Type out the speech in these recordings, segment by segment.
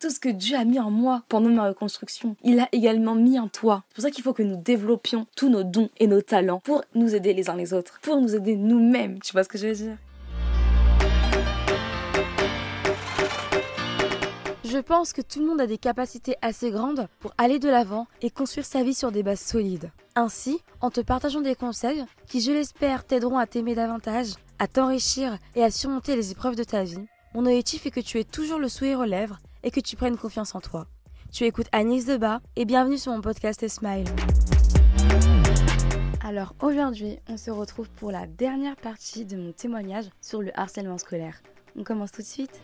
tout ce que Dieu a mis en moi pendant ma reconstruction, il a également mis en toi. C'est pour ça qu'il faut que nous développions tous nos dons et nos talents pour nous aider les uns les autres, pour nous aider nous-mêmes. Tu vois ce que je veux dire? Je pense que tout le monde a des capacités assez grandes pour aller de l'avant et construire sa vie sur des bases solides. Ainsi, en te partageant des conseils qui, je l'espère, t'aideront à t'aimer davantage, à t'enrichir et à surmonter les épreuves de ta vie, mon objectif est que tu aies toujours le sourire aux lèvres et que tu prennes confiance en toi. Tu écoutes Agnès Debat et bienvenue sur mon podcast Smile. Alors aujourd'hui, on se retrouve pour la dernière partie de mon témoignage sur le harcèlement scolaire. On commence tout de suite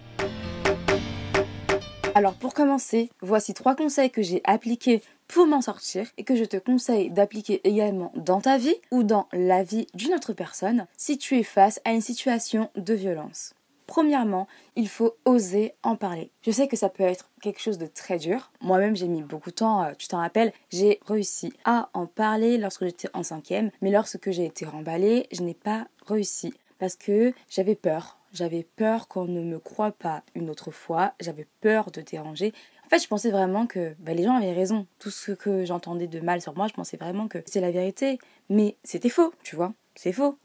alors pour commencer, voici trois conseils que j'ai appliqués pour m'en sortir et que je te conseille d'appliquer également dans ta vie ou dans la vie d'une autre personne si tu es face à une situation de violence. Premièrement, il faut oser en parler. Je sais que ça peut être quelque chose de très dur. Moi-même, j'ai mis beaucoup de temps, euh, tu t'en rappelles, j'ai réussi à en parler lorsque j'étais en cinquième, mais lorsque j'ai été remballée, je n'ai pas réussi parce que j'avais peur. J'avais peur qu'on ne me croie pas une autre fois. J'avais peur de déranger. En fait, je pensais vraiment que bah, les gens avaient raison. Tout ce que j'entendais de mal sur moi, je pensais vraiment que c'est la vérité. Mais c'était faux, tu vois. C'est faux.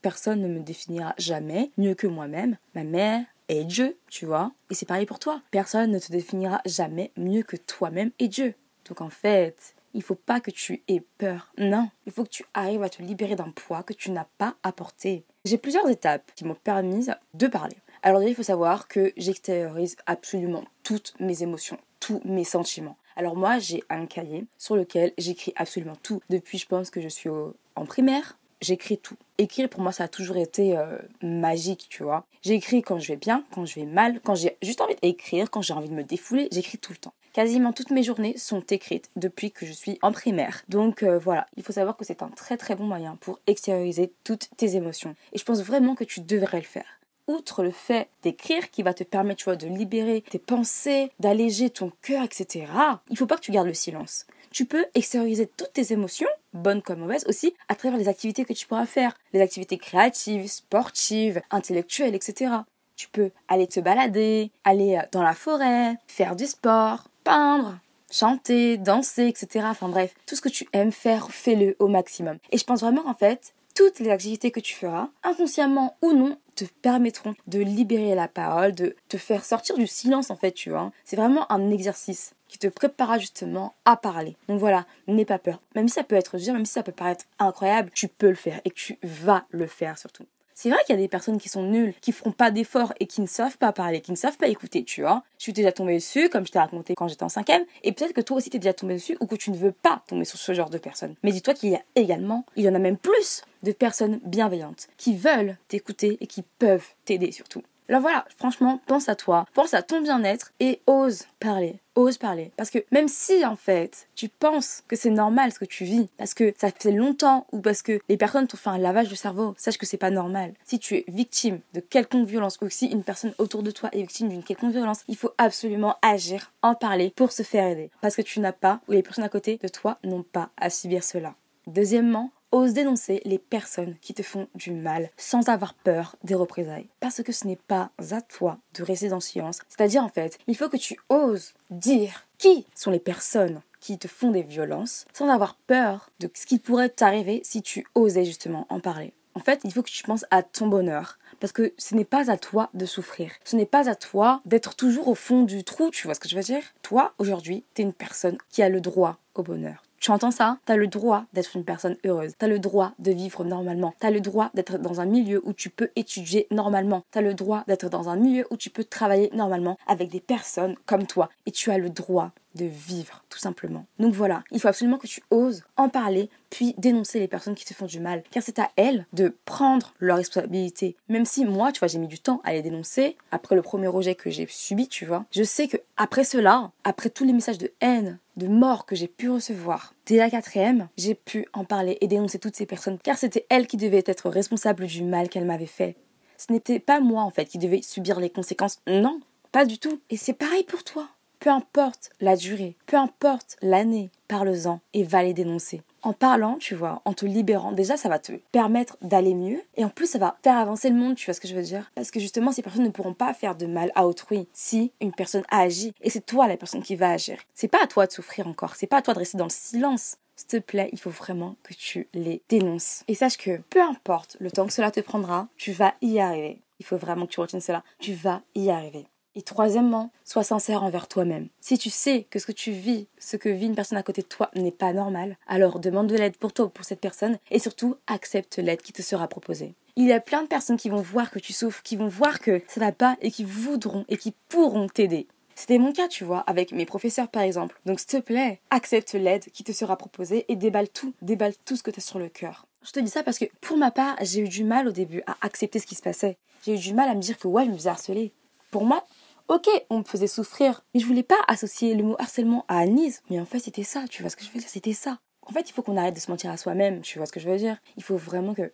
Personne ne me définira jamais mieux que moi-même. Ma mère et Dieu, tu vois. Et c'est pareil pour toi. Personne ne te définira jamais mieux que toi-même et Dieu. Donc en fait, il faut pas que tu aies peur. Non, il faut que tu arrives à te libérer d'un poids que tu n'as pas porter. J'ai plusieurs étapes qui m'ont permis de parler. Alors déjà, il faut savoir que j'extériorise absolument toutes mes émotions, tous mes sentiments. Alors moi, j'ai un cahier sur lequel j'écris absolument tout. Depuis, je pense que je suis en primaire, j'écris tout. Écrire pour moi ça a toujours été euh, magique, tu vois. J'écris quand je vais bien, quand je vais mal, quand j'ai juste envie d'écrire, quand j'ai envie de me défouler, j'écris tout le temps. Quasiment toutes mes journées sont écrites depuis que je suis en primaire. Donc euh, voilà, il faut savoir que c'est un très très bon moyen pour extérioriser toutes tes émotions. Et je pense vraiment que tu devrais le faire outre le fait d'écrire qui va te permettre tu vois, de libérer tes pensées, d'alléger ton cœur, etc., il faut pas que tu gardes le silence tu peux extérioriser toutes tes émotions, bonnes comme mauvaises aussi, à travers les activités que tu pourras faire. Les activités créatives, sportives, intellectuelles, etc. Tu peux aller te balader, aller euh, dans la forêt, faire du sport, peindre, chanter, danser, etc. Enfin bref, tout ce que tu aimes faire, fais-le au maximum. Et je pense vraiment en fait, toutes les activités que tu feras, inconsciemment ou non, te permettront de libérer la parole, de te faire sortir du silence en fait, tu vois. C'est vraiment un exercice qui te préparera justement à parler. Donc voilà, n'aie pas peur. Même si ça peut être dur, même si ça peut paraître incroyable, tu peux le faire et tu vas le faire surtout. C'est vrai qu'il y a des personnes qui sont nulles, qui feront pas d'efforts et qui ne savent pas parler, qui ne savent pas écouter, tu vois. Je suis déjà tombée dessus, comme je t'ai raconté quand j'étais en cinquième, et peut-être que toi aussi t'es déjà tombé dessus ou que tu ne veux pas tomber sur ce genre de personnes. Mais dis-toi qu'il y a également, il y en a même plus de personnes bienveillantes qui veulent t'écouter et qui peuvent t'aider surtout. Alors voilà, franchement, pense à toi, pense à ton bien-être et ose parler. Ose parler. Parce que même si en fait tu penses que c'est normal ce que tu vis, parce que ça fait longtemps ou parce que les personnes t'ont fait un lavage de cerveau, sache que c'est pas normal. Si tu es victime de quelconque violence ou si une personne autour de toi est victime d'une quelconque violence, il faut absolument agir, en parler pour se faire aider. Parce que tu n'as pas ou les personnes à côté de toi n'ont pas à subir cela. Deuxièmement, ose dénoncer les personnes qui te font du mal sans avoir peur des représailles. Parce que ce n'est pas à toi de rester dans le silence. C'est-à-dire, en fait, il faut que tu oses dire qui sont les personnes qui te font des violences sans avoir peur de ce qui pourrait t'arriver si tu osais justement en parler. En fait, il faut que tu penses à ton bonheur. Parce que ce n'est pas à toi de souffrir. Ce n'est pas à toi d'être toujours au fond du trou, tu vois ce que je veux dire? Toi, aujourd'hui, tu es une personne qui a le droit au bonheur. Tu entends ça? T'as le droit d'être une personne heureuse. T'as le droit de vivre normalement. T'as le droit d'être dans un milieu où tu peux étudier normalement. T'as le droit d'être dans un milieu où tu peux travailler normalement avec des personnes comme toi. Et tu as le droit de vivre, tout simplement. Donc voilà, il faut absolument que tu oses en parler, puis dénoncer les personnes qui te font du mal. Car c'est à elles de prendre leur responsabilité. Même si moi, tu vois, j'ai mis du temps à les dénoncer, après le premier rejet que j'ai subi, tu vois, je sais que après cela, après tous les messages de haine, de mort que j'ai pu recevoir, dès la quatrième, j'ai pu en parler et dénoncer toutes ces personnes, car c'était elles qui devaient être responsables du mal qu'elles m'avaient fait. Ce n'était pas moi, en fait, qui devais subir les conséquences. Non, pas du tout. Et c'est pareil pour toi. Peu importe la durée, peu importe l'année, parle-en et va les dénoncer. en parlant, tu vois, en te libérant, déjà ça va te permettre d'aller mieux et en plus ça va faire avancer le monde, tu vois ce que je veux dire? Parce que justement ces personnes ne pourront pas faire de mal à autrui si une personne agit et c'est toi la personne qui va agir. C'est pas à toi de souffrir encore, c'est pas à toi de rester dans le silence. S'il te plaît, il faut vraiment que tu les dénonces. Et sache que peu importe le temps que cela te prendra, tu vas y arriver. Il faut vraiment que tu retiennes cela. Tu vas y arriver. Et troisièmement, sois sincère envers toi-même. Si tu sais que ce que tu vis, ce que vit une personne à côté de toi n'est pas normal, alors demande de l'aide pour toi ou pour cette personne et surtout accepte l'aide qui te sera proposée. Il y a plein de personnes qui vont voir que tu souffres, qui vont voir que ça va pas et qui voudront et qui pourront t'aider. C'était mon cas, tu vois, avec mes professeurs par exemple. Donc s'il te plaît, accepte l'aide qui te sera proposée et déballe tout, déballe tout ce que tu as sur le cœur. Je te dis ça parce que pour ma part, j'ai eu du mal au début à accepter ce qui se passait. J'ai eu du mal à me dire que ouais, je me faisais harceler. Pour moi, ok, on me faisait souffrir, mais je voulais pas associer le mot harcèlement à Anise. Mais en fait, c'était ça, tu vois ce que je veux dire, c'était ça. En fait, il faut qu'on arrête de se mentir à soi-même, tu vois ce que je veux dire. Il faut vraiment que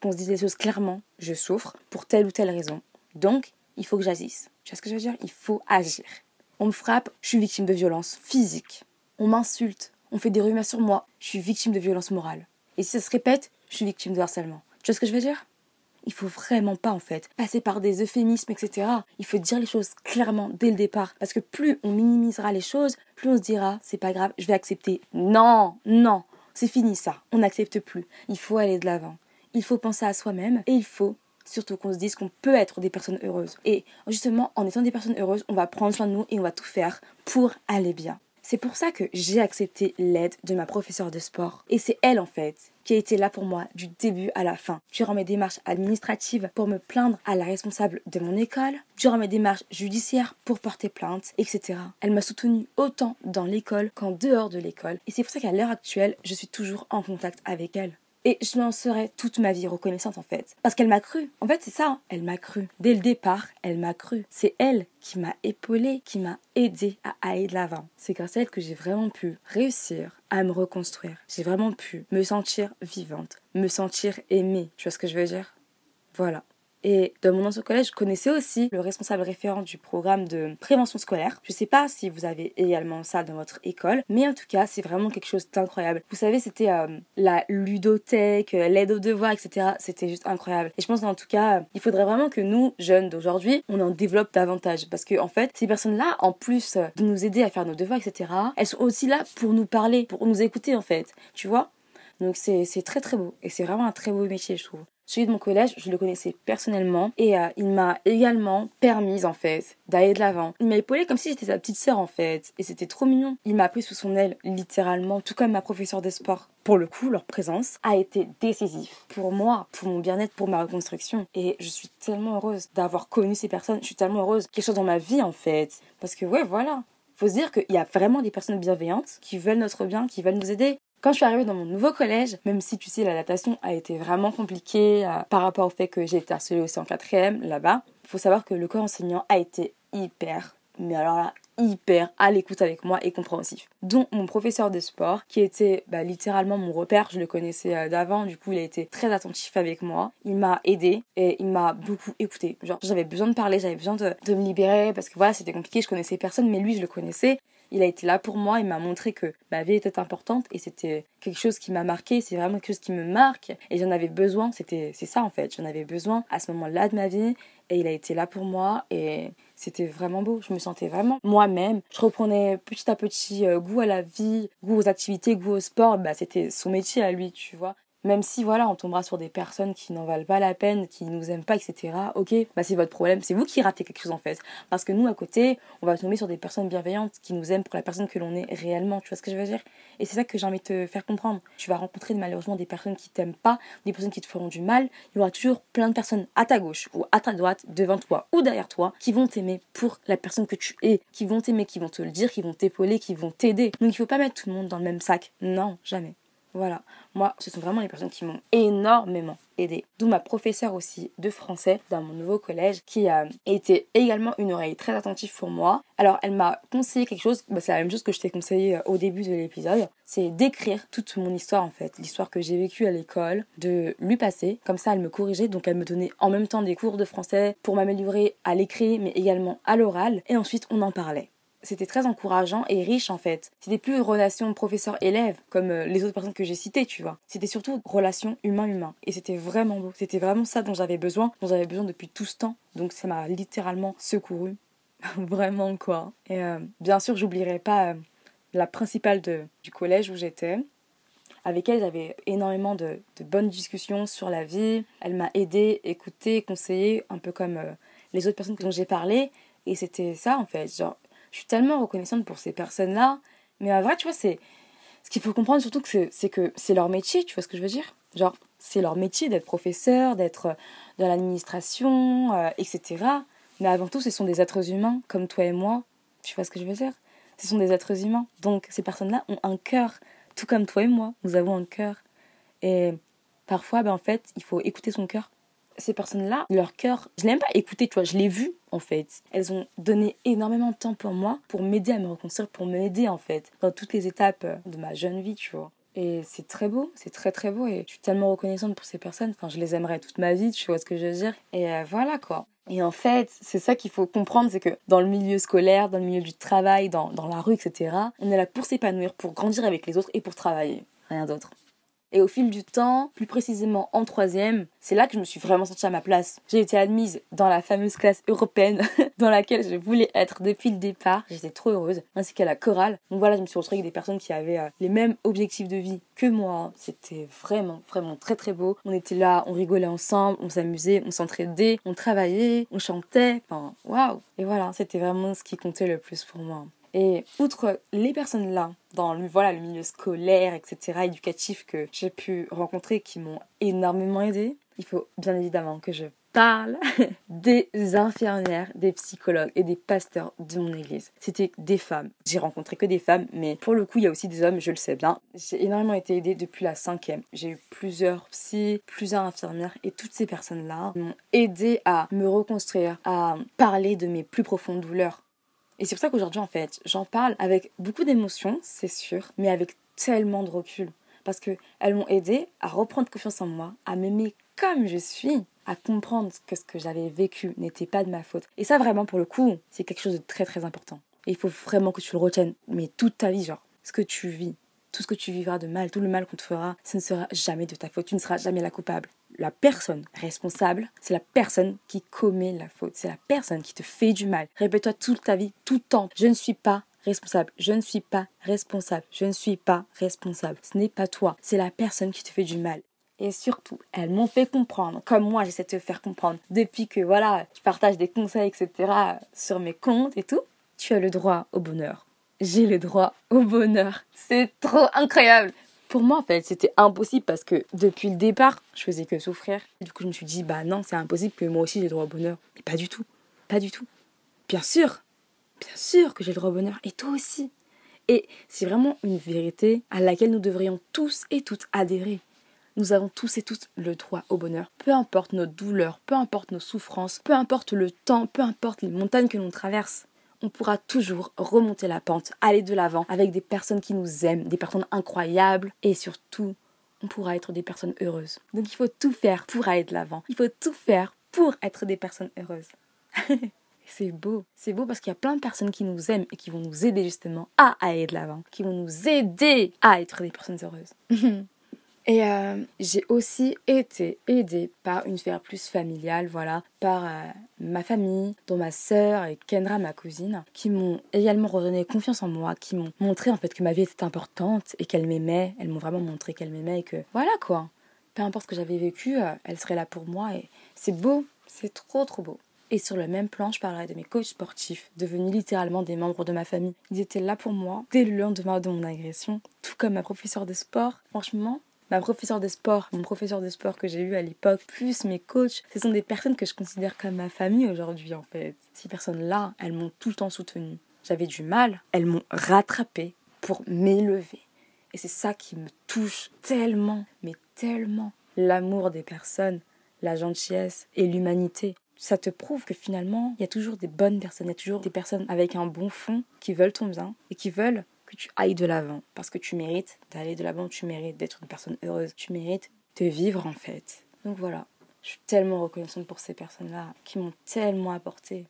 qu'on se dise les choses clairement. Je souffre pour telle ou telle raison. Donc, il faut que j'agisse. Tu vois ce que je veux dire? Il faut agir. On me frappe, je suis victime de violence physique. On m'insulte, on fait des rumeurs sur moi, je suis victime de violence morale. Et si ça se répète, je suis victime de harcèlement. Tu vois ce que je veux dire? Il faut vraiment pas en fait passer par des euphémismes, etc. Il faut dire les choses clairement dès le départ. Parce que plus on minimisera les choses, plus on se dira c'est pas grave, je vais accepter. Non, non, c'est fini ça. On n'accepte plus. Il faut aller de l'avant. Il faut penser à soi-même et il faut surtout qu'on se dise qu'on peut être des personnes heureuses. Et justement, en étant des personnes heureuses, on va prendre soin de nous et on va tout faire pour aller bien. C'est pour ça que j'ai accepté l'aide de ma professeure de sport. Et c'est elle en fait qui a été là pour moi du début à la fin. Durant mes démarches administratives pour me plaindre à la responsable de mon école, durant mes démarches judiciaires pour porter plainte, etc. Elle m'a soutenue autant dans l'école qu'en dehors de l'école. Et c'est pour ça qu'à l'heure actuelle, je suis toujours en contact avec elle. Et je m'en serai toute ma vie reconnaissante en fait. Parce qu'elle m'a cru. En fait, c'est ça, hein. elle m'a cru. Dès le départ, elle m'a cru. C'est elle qui m'a épaulée, qui m'a aidé à aller de l'avant. C'est grâce à elle que j'ai vraiment pu réussir à me reconstruire. J'ai vraiment pu me sentir vivante, me sentir aimée. Tu vois ce que je veux dire? Voilà. Et dans mon ancien collège, je connaissais aussi le responsable référent du programme de prévention scolaire. Je ne sais pas si vous avez également ça dans votre école, mais en tout cas, c'est vraiment quelque chose d'incroyable. Vous savez, c'était euh, la ludothèque, euh, l'aide aux devoirs, etc. C'était juste incroyable. Et je pense qu'en tout cas, il faudrait vraiment que nous, jeunes d'aujourd'hui, on en développe davantage. Parce que, en fait, ces personnes-là, en plus de nous aider à faire nos devoirs, etc., elles sont aussi là pour nous parler, pour nous écouter, en fait. Tu vois? Donc c'est très très beau et c'est vraiment un très beau métier je trouve. Celui de mon collège, je le connaissais personnellement et euh, il m'a également permis en fait d'aller de l'avant. Il m'a épaulé comme si j'étais sa petite sœur en fait et c'était trop mignon. Il m'a pris sous son aile littéralement, tout comme ma professeure de sport. Pour le coup, leur présence a été décisif pour moi, pour mon bien-être, pour ma reconstruction et je suis tellement heureuse d'avoir connu ces personnes. Je suis tellement heureuse quelque chose dans ma vie en fait parce que ouais voilà. Faut se dire qu'il y a vraiment des personnes bienveillantes qui veulent notre bien, qui veulent nous aider. Quand je suis arrivée dans mon nouveau collège, même si tu sais l'adaptation a été vraiment compliquée euh, par rapport au fait que j'ai été harcelée aussi en quatrième là-bas, il faut savoir que le corps enseignant a été hyper, mais alors là, hyper à l'écoute avec moi et compréhensif. Dont mon professeur de sport, qui était bah, littéralement mon repère, je le connaissais euh, d'avant, du coup il a été très attentif avec moi. Il m'a aidé et il m'a beaucoup écouté. Genre j'avais besoin de parler, j'avais besoin de, de, me libérer parce que voilà c'était compliqué, je connaissais personne, mais lui je le connaissais il a été là pour moi, il m'a montré que ma vie était importante et c'était quelque chose qui m'a marqué, c'est vraiment quelque chose qui me marque et j'en avais besoin, c'était c'est ça en fait, j'en avais besoin à ce moment-là de ma vie et il a été là pour moi et c'était vraiment beau, je me sentais vraiment moi-même. Je reprenais petit à petit euh, goût à la vie, goût aux activités, goût au sport, bah c'était son métier à lui, tu vois. Même si voilà, on tombera sur des personnes qui n'en valent pas la peine, qui nous aiment pas, etc. Ok, bah c'est votre problème, c'est vous qui ratez quelque chose en fait. Parce que nous à côté, on va tomber sur des personnes bienveillantes qui nous aiment pour la personne que l'on est réellement. Tu vois ce que je veux dire? Et c'est ça que j'ai envie de te faire comprendre. Tu vas rencontrer malheureusement des personnes qui t'aiment pas, des personnes qui te feront du mal. Il y aura toujours plein de personnes à ta gauche ou à ta droite, devant toi ou derrière toi, qui vont t'aimer pour la personne que tu es, qui vont t'aimer, qui vont te le dire, qui vont t'épauler, qui vont t'aider. Donc il faut pas mettre tout le monde dans le même sac. Non, jamais. Voilà. Moi, ce sont vraiment les personnes qui m'ont énormément aidé. D'où ma professeure aussi de français dans mon nouveau collège qui a été également une oreille très attentive pour moi. Alors, elle m'a conseillé quelque chose, bah, c'est la même chose que je t'ai conseillé euh, au début de l'épisode, c'est d'écrire toute mon histoire en fait, l'histoire que j'ai vécue à l'école, de lui passer. Comme ça, elle me corrigeait, donc elle me donnait en même temps des cours de français pour m'améliorer à l'écrit, mais également à l'oral. Et ensuite, on en parlait c'était très encourageant et riche en fait. C'était plus relation professeur-élève comme euh, les autres personnes que j'ai citées, tu vois. C'était surtout relation humain-humain. Et c'était vraiment beau. C'était vraiment ça dont j'avais besoin, dont j'avais besoin depuis tout ce temps. Donc ça m'a littéralement secouru. vraiment quoi. Et euh, bien sûr, j'oublierai pas euh, la principale de, du collège où j'étais. Avec elle, j'avais énormément de, de, bonnes discussions sur la vie. Elle m'a aidé, écouté, conseillé, un peu comme les autres personnes dont j'ai parlé. Et c'était ça en fait. Je suis tellement reconnaissante pour ces personnes-là. Mais en vrai, tu vois, c'est. Ce qu'il faut comprendre surtout, c'est que c'est leur métier, tu vois ce que je veux dire? Genre, c'est leur métier d'être professeur, d'être dans l'administration, euh, etc. Mais avant tout, ce sont des êtres humains, comme toi et moi. Tu vois ce que je veux dire? Ce sont des êtres humains. Donc, ces personnes-là ont un cœur, tout comme toi et moi. Nous avons un cœur. Et parfois, ben, en fait, il faut écouter son cœur ces personnes-là, leur cœur, je l'ai même pas écouté, tu vois, je l'ai vu en fait. Elles ont donné énormément de temps pour moi, pour m'aider à me reconstruire, pour m'aider en fait, dans toutes les étapes de ma jeune vie, tu vois. Et c'est très beau, c'est très très beau et je suis tellement reconnaissante pour ces personnes. Enfin, je les aimerais toute ma vie, tu vois ce que je veux dire. Et euh, voilà quoi. Et en fait, c'est ça qu'il faut comprendre, c'est que dans le milieu scolaire, dans le milieu du travail, dans, dans la rue, etc., on est là pour s'épanouir, pour grandir avec les autres et pour travailler. Rien d'autre. Et au fil du temps, plus précisément en troisième, c'est là que je me suis vraiment sentie à ma place. J'ai été admise dans la fameuse classe européenne dans laquelle je voulais être depuis le départ. J'étais trop heureuse, ainsi qu'à la chorale. Donc voilà, je me suis retrouvée avec des personnes qui avaient euh, les mêmes objectifs de vie que moi. C'était vraiment, vraiment très très beau. On était là, on rigolait ensemble, on s'amusait, on s'entraidait, on travaillait, on chantait. Enfin, waouh! Et voilà, c'était vraiment ce qui comptait le plus pour moi. Et outre les personnes là, dans le, voilà, le milieu scolaire, etc., éducatif que j'ai pu rencontrer qui m'ont énormément aidé, il faut bien évidemment que je parle des infirmières, des psychologues et des pasteurs de mon église. C'était des femmes. J'ai rencontré que des femmes, mais pour le coup, il y a aussi des hommes, je le sais bien. J'ai énormément été aidée depuis la cinquième. J'ai eu plusieurs psy, plusieurs infirmières, et toutes ces personnes-là m'ont aidé à me reconstruire, à parler de mes plus profondes douleurs, et c'est pour ça qu'aujourd'hui, en fait, j'en parle avec beaucoup d'émotion, c'est sûr, mais avec tellement de recul. Parce qu'elles m'ont aidé à reprendre confiance en moi, à m'aimer comme je suis, à comprendre que ce que j'avais vécu n'était pas de ma faute. Et ça, vraiment, pour le coup, c'est quelque chose de très très important. Et il faut vraiment que tu le retiennes, mais toute ta vie, genre, ce que tu vis, tout ce que tu vivras de mal, tout le mal qu'on te fera, ce ne sera jamais de ta faute. Tu ne seras jamais la coupable. La personne responsable, c'est la personne qui commet la faute. C'est la personne qui te fait du mal. Répète-toi toute ta vie, tout le temps. Je ne suis pas responsable. Je ne suis pas responsable. Je ne suis pas responsable. Ce n'est pas toi. C'est la personne qui te fait du mal. Et surtout, elles m'ont fait comprendre, comme moi j'essaie de te faire comprendre, depuis que voilà, je partage des conseils, etc. sur mes comptes et tout, tu as le droit au bonheur j'ai le droit au bonheur. C'est trop incroyable. Pour moi, en fait, c'était impossible parce que depuis le départ, je faisais que souffrir. du coup, je me suis dit, bah non, c'est impossible que moi aussi j'ai droit au bonheur. Mais pas du tout. Pas du tout. Bien sûr. Bien sûr que j'ai le droit au bonheur. Et toi aussi. Et c'est vraiment une vérité à laquelle nous devrions tous et toutes adhérer. Nous avons tous et toutes le droit au bonheur. Peu importe nos douleurs, peu importe nos souffrances, peu importe le temps, peu importe les montagnes que l'on traverse on pourra toujours remonter la pente, aller de l'avant avec des personnes qui nous aiment, des personnes incroyables et surtout, on pourra être des personnes heureuses. Donc il faut tout faire pour aller de l'avant. Il faut tout faire pour être des personnes heureuses. c'est beau. C'est beau parce qu'il y a plein de personnes qui nous aiment et qui vont nous aider justement à aller de l'avant, qui vont nous aider à être des personnes heureuses. Et euh, j'ai aussi été aidée par une sphère plus familiale, voilà, par euh, ma famille, dont ma sœur et Kendra, ma cousine, qui m'ont également redonné confiance en moi, qui m'ont montré en fait que ma vie était importante et qu'elle m'aimait. Elles m'ont vraiment montré qu'elle m'aimait et que voilà quoi. Peu importe ce que j'avais vécu, euh, elle serait là pour moi et c'est beau, c'est trop trop beau. Et sur le même plan, je parlerai de mes coachs sportifs, devenus littéralement des membres de ma famille. Ils étaient là pour moi dès le lendemain de mon agression, tout comme ma professeure de sport. Franchement, ma professeure de sport, mon professeur de sport que j'ai eu à l'époque, plus mes coachs, ce sont des personnes que je considère comme ma famille aujourd'hui en fait. Ces personnes-là, elles m'ont tout le temps soutenue. J'avais du mal, elles m'ont rattrapé pour m'élever. Et c'est ça qui me touche tellement, mais tellement. L'amour des personnes, la gentillesse et l'humanité. Ça te prouve que finalement, il y a toujours des bonnes personnes, il y a toujours des personnes avec un bon fond qui veulent ton bien et qui veulent tu ailles de l'avant. Parce que tu mérites d'aller de l'avant, tu mérites d'être une personne heureuse, tu mérites de vivre en fait. Donc voilà, je suis tellement reconnaissante pour ces personnes-là qui m'ont tellement apporté.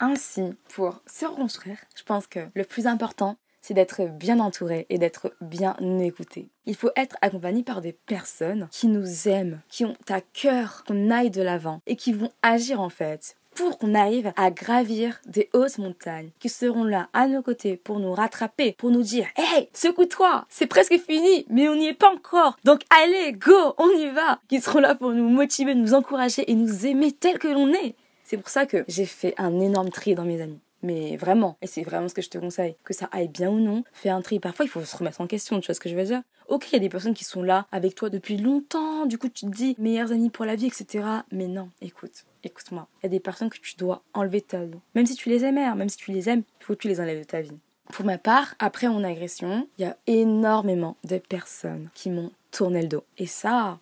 Ainsi, pour se reconstruire, je pense que le plus important, c'est d'être bien entouré et d'être bien écouté. Il faut être accompagné par des personnes qui nous aiment, qui ont à cœur qu'on aille de l'avant et qui vont agir en fait pour qu'on arrive à gravir des hautes montagnes, qui seront là à nos côtés pour nous rattraper, pour nous dire Hey, secoue-toi, c'est presque fini, mais on n'y est pas encore. Donc allez, go, on y va. Qui seront là pour nous motiver, nous encourager et nous aimer tel que l'on est. C'est pour ça que j'ai fait un énorme tri dans mes amis. Mais vraiment, et c'est vraiment ce que je te conseille, que ça aille bien ou non, fais un tri. Parfois, il faut se remettre en question, tu vois ce que je veux dire Ok, il y a des personnes qui sont là avec toi depuis longtemps, du coup tu te dis meilleurs amis pour la vie, etc. Mais non, écoute, écoute-moi. Il y a des personnes que tu dois enlever de ta vie. Même si tu les aimes, hein, même si tu les aimes, il faut que tu les enlèves de ta vie. Pour ma part, après mon agression, il y a énormément de personnes qui m'ont tourné le dos. Et ça,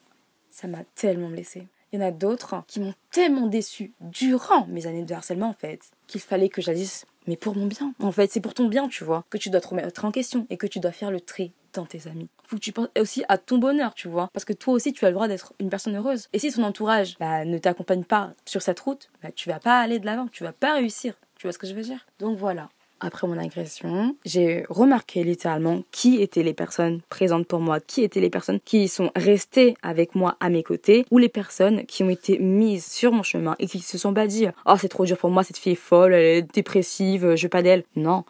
ça m'a tellement blessée. Il y en a d'autres qui m'ont tellement déçu durant mes années de harcèlement en fait, qu'il fallait que j'agisse mais pour mon bien. En fait, c'est pour ton bien, tu vois, que tu dois te remettre en question et que tu dois faire le tri dans tes amis. Faut que tu penses aussi à ton bonheur, tu vois, parce que toi aussi tu as le droit d'être une personne heureuse. Et si ton entourage bah, ne t'accompagne pas sur cette route, bah, tu vas pas aller de l'avant, tu vas pas réussir. Tu vois ce que je veux dire? Donc voilà après mon agression, j'ai remarqué littéralement qui étaient les personnes présentes pour moi, qui étaient les personnes qui sont restées avec moi à mes côtés, ou les personnes qui ont été mises sur mon chemin et qui se sont pas dit Oh, c'est trop dur pour moi, cette fille est folle, elle est dépressive, je veux pas d'elle. Non,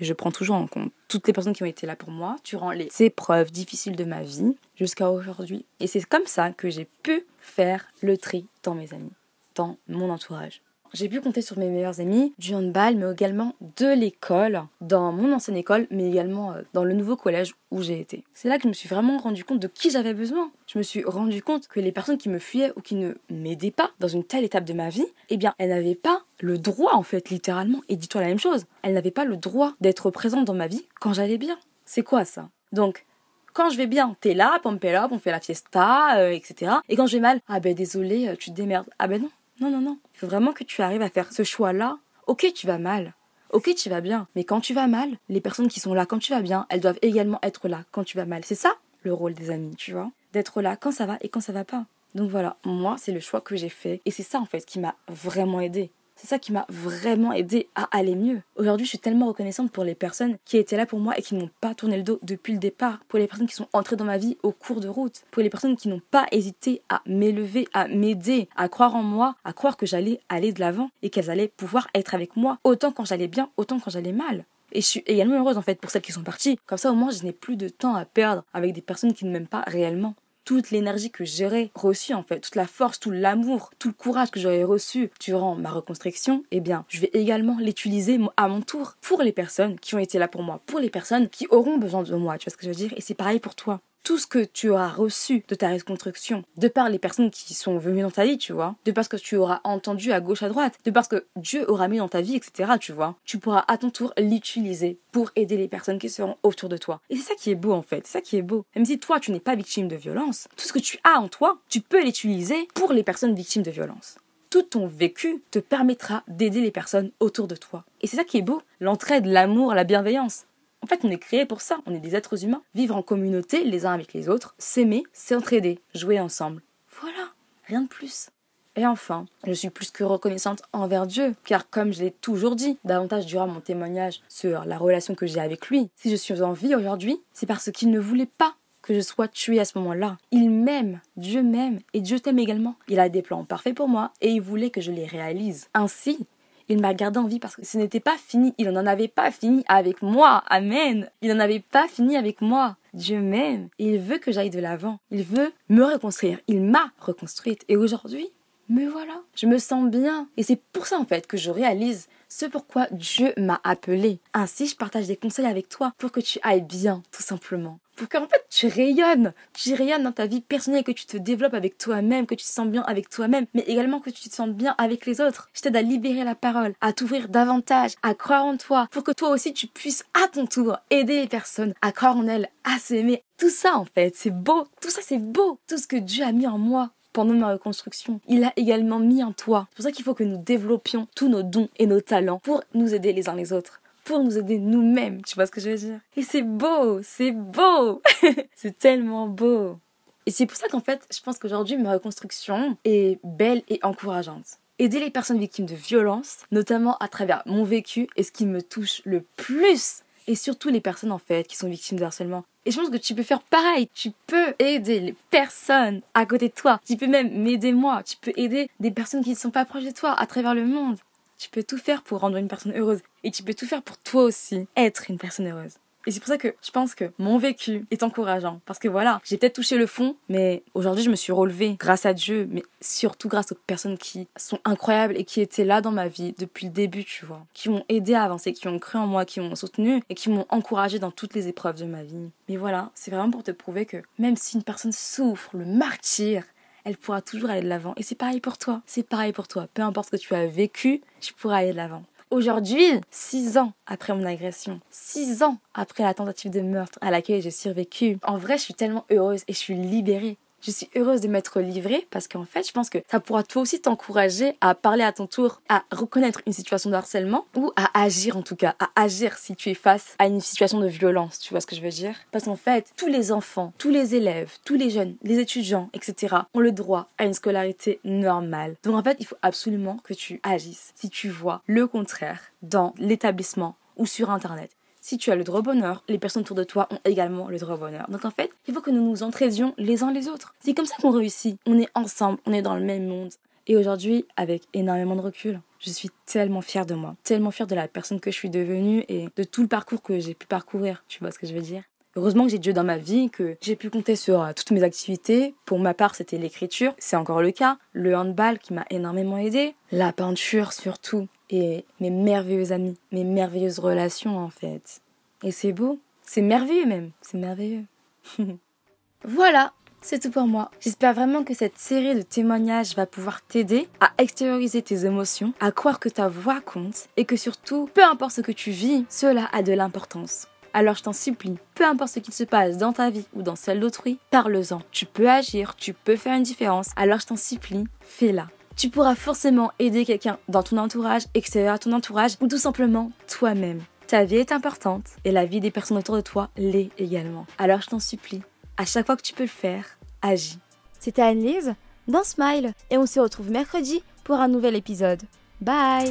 je prends toujours en compte toutes les personnes qui ont été là pour moi durant les épreuves difficiles de ma vie jusqu'à aujourd'hui. Et c'est comme ça que j'ai pu faire le tri dans mes amis, dans mon entourage. J'ai pu compter sur mes meilleurs amis du handball, mais également de l'école, dans mon ancienne école, mais également euh, dans le nouveau collège où j'ai été. C'est là que je me suis vraiment rendu compte de qui j'avais besoin. Je me suis rendu compte que les personnes qui me fuyaient ou qui ne m'aidaient pas dans une telle étape de ma vie, eh bien, elles n'avaient pas le droit, en fait, littéralement. Et dis-toi la même chose, elles n'avaient pas le droit d'être présentes dans ma vie quand j'allais bien. C'est quoi ça? Donc, quand je vais bien, t'es là, pompe on fait la fiesta, euh, etc. Et quand je vais mal, ah ben désolé, euh, tu te démerdes. Ah ben non, non, non, non. Il faut vraiment que tu arrives à faire ce choix-là. Ok, tu vas mal. Ok, tu vas bien. Mais quand tu vas mal, les personnes qui sont là quand tu vas bien, elles doivent également être là quand tu vas mal. C'est ça le rôle des amis, tu vois. D'être là quand ça va et quand ça va pas. Donc voilà, moi, c'est le choix que j'ai fait. Et c'est ça, en fait, qui m'a vraiment aidé. C'est ça qui m'a vraiment aidé à aller mieux. Aujourd'hui, je suis tellement reconnaissante pour les personnes qui étaient là pour moi et qui n'ont pas tourné le dos depuis le départ, pour les personnes qui sont entrées dans ma vie au cours de route, pour les personnes qui n'ont pas hésité à m'élever, à m'aider, à croire en moi, à croire que j'allais aller de l'avant et qu'elles allaient pouvoir être avec moi, autant quand j'allais bien, autant quand j'allais mal. Et je suis également heureuse en fait pour celles qui sont parties. Comme ça au moins je n'ai plus de temps à perdre avec des personnes qui ne m'aiment pas réellement toute l'énergie que j'aurais reçue en fait, toute la force, tout l'amour, tout le courage que j'aurais reçu durant ma reconstruction, eh bien, je vais également l'utiliser à mon tour pour les personnes qui ont été là pour moi, pour les personnes qui auront besoin de moi, tu vois ce que je veux dire? Et c'est pareil pour toi tout ce que tu auras reçu de ta reconstruction, de par les personnes qui sont venues dans ta vie, tu vois, de par ce que tu auras entendu à gauche, à droite, de par ce que Dieu aura mis dans ta vie, etc., tu vois, tu pourras à ton tour l'utiliser pour aider les personnes qui seront autour de toi. Et c'est ça qui est beau en fait, c'est ça qui est beau. Même si toi tu n'es pas victime de violence, tout ce que tu as en toi, tu peux l'utiliser pour les personnes victimes de violence tout ton vécu te permettra d'aider les personnes autour de toi. Et c'est ça qui est beau, l'entraide, l'amour, la bienveillance. En fait, on est créé pour ça, on est des êtres humains. Vivre en communauté les uns avec les autres, s'aimer, s'entraider, jouer ensemble. Voilà, rien de plus. Et enfin, je suis plus que reconnaissante envers Dieu, car comme je l'ai toujours dit, davantage durant mon témoignage sur la relation que j'ai avec lui, si je suis en vie aujourd'hui, c'est parce qu'il ne voulait pas que je sois tuée à ce moment-là. Il m'aime, Dieu m'aime, et Dieu t'aime également. Il a des plans parfaits pour moi, et il voulait que je les réalise. Ainsi, il m'a gardé en vie parce que ce n'était pas fini. Il n'en avait pas fini avec moi. Amen. Il n'en avait pas fini avec moi. Dieu m'aime il veut que j'aille de l'avant. Il veut me reconstruire. Il m'a reconstruite. Et aujourd'hui, me voilà. Je me sens bien. Et c'est pour ça en fait que je réalise ce pourquoi Dieu m'a appelé. Ainsi, je partage des conseils avec toi pour que tu ailles bien, tout simplement pour qu'en fait tu rayonnes, tu rayonnes dans ta vie personnelle, que tu te développes avec toi-même, que tu te sens bien avec toi-même, mais également que tu te sens bien avec les autres. Je t'aide à libérer la parole, à t'ouvrir davantage, à croire en toi, pour que toi aussi tu puisses à ton tour aider les personnes à croire en elles, à s'aimer. Tout ça en fait, c'est beau, tout ça c'est beau, tout ce que Dieu a mis en moi pendant ma reconstruction. Il a également mis en toi. C'est pour ça qu'il faut que nous développions tous nos dons et nos talents pour nous aider les uns les autres pour nous aider nous-mêmes, tu vois ce que je veux dire? Et c'est beau, c'est beau, c'est tellement beau. Et c'est pour ça qu'en fait, je pense qu'aujourd'hui, ma reconstruction est belle et encourageante. aider les personnes victimes de violences, notamment à travers mon vécu et ce qui me touche le plus et surtout les personnes en fait qui sont victimes de harcèlement. Et je pense que tu peux faire pareil. Tu peux aider les personnes à côté de toi. Tu peux même m'aider moi. Tu peux aider des personnes qui ne sont pas proches de toi à travers le monde. Tu peux tout faire pour rendre une personne heureuse. Et tu peux tout faire pour toi aussi être une personne heureuse. Et c'est pour ça que je pense que mon vécu est encourageant. Parce que voilà, j'ai peut-être touché le fond, mais aujourd'hui je me suis relevée grâce à Dieu, mais surtout grâce aux personnes qui sont incroyables et qui étaient là dans ma vie depuis le début, tu vois. Qui m'ont aidé à avancer, qui ont cru en moi, qui m'ont soutenu et qui m'ont encouragé dans toutes les épreuves de ma vie. Mais voilà, c'est vraiment pour te prouver que même si une personne souffre, le martyr, elle pourra toujours aller de l'avant. Et c'est pareil pour toi. C'est pareil pour toi. Peu importe ce que tu as vécu, tu pourras aller de l'avant. Aujourd'hui, six ans après mon agression, six ans après la tentative de meurtre à laquelle j'ai survécu, en vrai, je suis tellement heureuse et je suis libérée. Je suis heureuse de m'être livrée parce qu'en fait, je pense que ça pourra toi aussi t'encourager à parler à ton tour, à reconnaître une situation de harcèlement ou à agir en tout cas, à agir si tu es face à une situation de violence, tu vois ce que je veux dire? Parce qu'en fait, tous les enfants, tous les élèves, tous les jeunes, les étudiants, etc. ont le droit à une scolarité normale. Donc en fait, il faut absolument que tu agisses si tu vois le contraire dans l'établissement ou sur Internet si tu as le droit au bonheur, les personnes autour de toi ont également le droit au bonheur. Donc en fait, il faut que nous nous entraisions les uns les autres. C'est comme ça qu'on réussit. On est ensemble, on est dans le même monde. Et aujourd'hui, avec énormément de recul, je suis tellement fière de moi, tellement fière de la personne que je suis devenue et de tout le parcours que j'ai pu parcourir. Tu vois ce que je veux dire? Heureusement que j'ai Dieu dans ma vie, que j'ai pu compter sur euh, toutes mes activités. Pour ma part, c'était l'écriture, c'est encore le cas. Le handball qui m'a énormément aidé. La peinture surtout et mes merveilleux amis, mes merveilleuses relations en fait. Et c'est beau, c'est merveilleux même, c'est merveilleux. voilà, c'est tout pour moi. J'espère vraiment que cette série de témoignages va pouvoir t'aider à extérioriser tes émotions, à croire que ta voix compte et que surtout, peu importe ce que tu vis, cela a de l'importance. Alors je t'en supplie, peu importe ce qu'il se passe dans ta vie ou dans celle d'autrui, parle-en. Tu peux agir, tu peux faire une différence. Alors je t'en supplie, fais-la tu pourras forcément aider quelqu'un dans ton entourage, extérieur à ton entourage, ou tout simplement toi-même. Ta vie est importante et la vie des personnes autour de toi l'est également. Alors je t'en supplie, à chaque fois que tu peux le faire, agis. C'était Anne-Lise dans Smile et on se retrouve mercredi pour un nouvel épisode. Bye